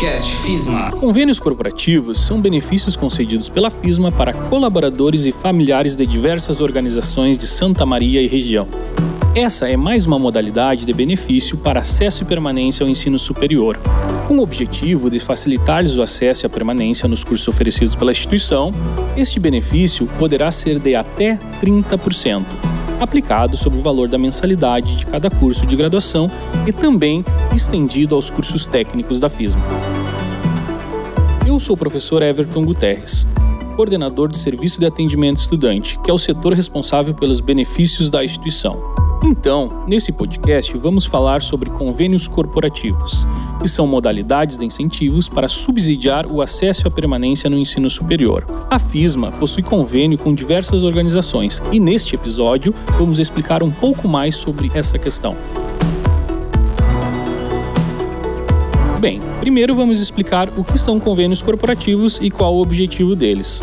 Podcast FISMA. Convênios corporativos são benefícios concedidos pela FISMA para colaboradores e familiares de diversas organizações de Santa Maria e região. Essa é mais uma modalidade de benefício para acesso e permanência ao ensino superior, com o objetivo de facilitar-lhes o acesso e a permanência nos cursos oferecidos pela instituição. Este benefício poderá ser de até 30%, aplicado sobre o valor da mensalidade de cada curso de graduação e também estendido aos cursos técnicos da FISMA. Eu sou o professor Everton Guterres, coordenador de Serviço de Atendimento Estudante, que é o setor responsável pelos benefícios da instituição. Então, nesse podcast, vamos falar sobre convênios corporativos, que são modalidades de incentivos para subsidiar o acesso à permanência no ensino superior. A FISMA possui convênio com diversas organizações e neste episódio vamos explicar um pouco mais sobre essa questão. Bem, primeiro vamos explicar o que são convênios corporativos e qual o objetivo deles.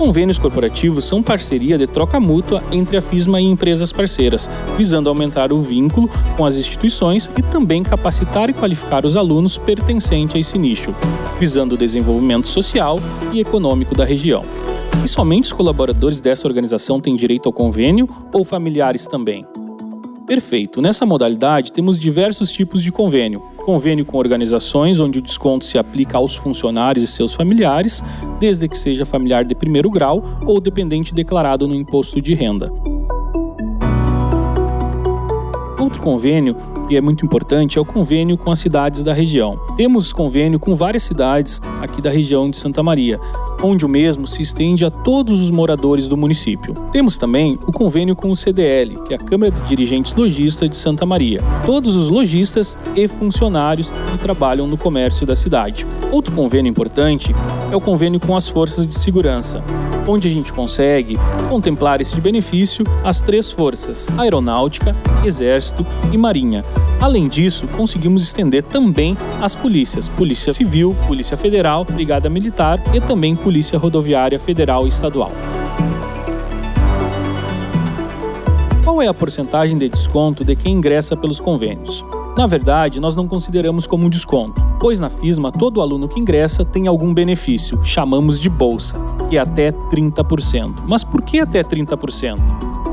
Convênios corporativos são parceria de troca mútua entre a FISMA e empresas parceiras, visando aumentar o vínculo com as instituições e também capacitar e qualificar os alunos pertencentes a esse nicho, visando o desenvolvimento social e econômico da região. E somente os colaboradores dessa organização têm direito ao convênio ou familiares também? Perfeito. Nessa modalidade, temos diversos tipos de convênio. Convênio com organizações, onde o desconto se aplica aos funcionários e seus familiares, desde que seja familiar de primeiro grau ou dependente declarado no imposto de renda. Outro convênio que é muito importante é o convênio com as cidades da região. Temos convênio com várias cidades aqui da região de Santa Maria, onde o mesmo se estende a todos os moradores do município. Temos também o convênio com o CDL, que é a Câmara de Dirigentes Logistas de Santa Maria. Todos os lojistas e funcionários que trabalham no comércio da cidade. Outro convênio importante é o convênio com as forças de segurança, onde a gente consegue contemplar esse benefício as três forças: Aeronáutica, Exército e Marinha. Além disso, conseguimos estender também as polícias: Polícia Civil, Polícia Federal, Brigada Militar e também Polícia Rodoviária Federal e Estadual. Qual é a porcentagem de desconto de quem ingressa pelos convênios? Na verdade, nós não consideramos como um desconto, pois na FISMA todo aluno que ingressa tem algum benefício, chamamos de bolsa, que é até 30%. Mas por que até 30%?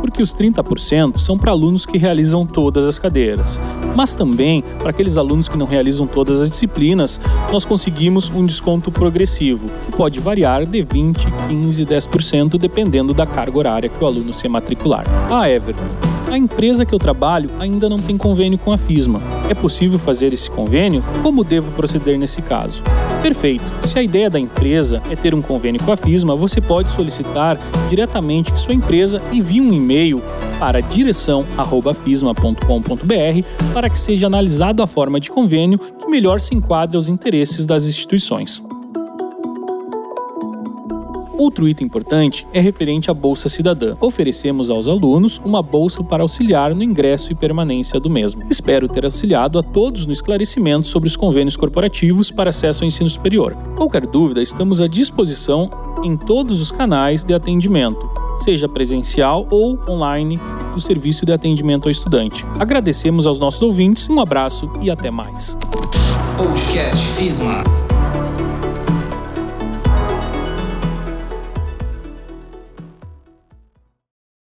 Porque os 30% são para alunos que realizam todas as cadeiras, mas também para aqueles alunos que não realizam todas as disciplinas, nós conseguimos um desconto progressivo, que pode variar de 20, 15, 10% dependendo da carga horária que o aluno se matricular. Ah, Everton, a empresa que eu trabalho ainda não tem convênio com a FISMA. É possível fazer esse convênio? Como devo proceder nesse caso? Perfeito. Se a ideia da empresa é ter um convênio com a FISMA, você pode solicitar diretamente que sua empresa envie um e-mail para direção@fisma.com.br para que seja analisado a forma de convênio que melhor se enquadre aos interesses das instituições. Outro item importante é referente à Bolsa Cidadã. Oferecemos aos alunos uma bolsa para auxiliar no ingresso e permanência do mesmo. Espero ter auxiliado a todos no esclarecimento sobre os convênios corporativos para acesso ao ensino superior. Qualquer dúvida, estamos à disposição em todos os canais de atendimento, seja presencial ou online do serviço de atendimento ao estudante. Agradecemos aos nossos ouvintes, um abraço e até mais. Podcast FISMA.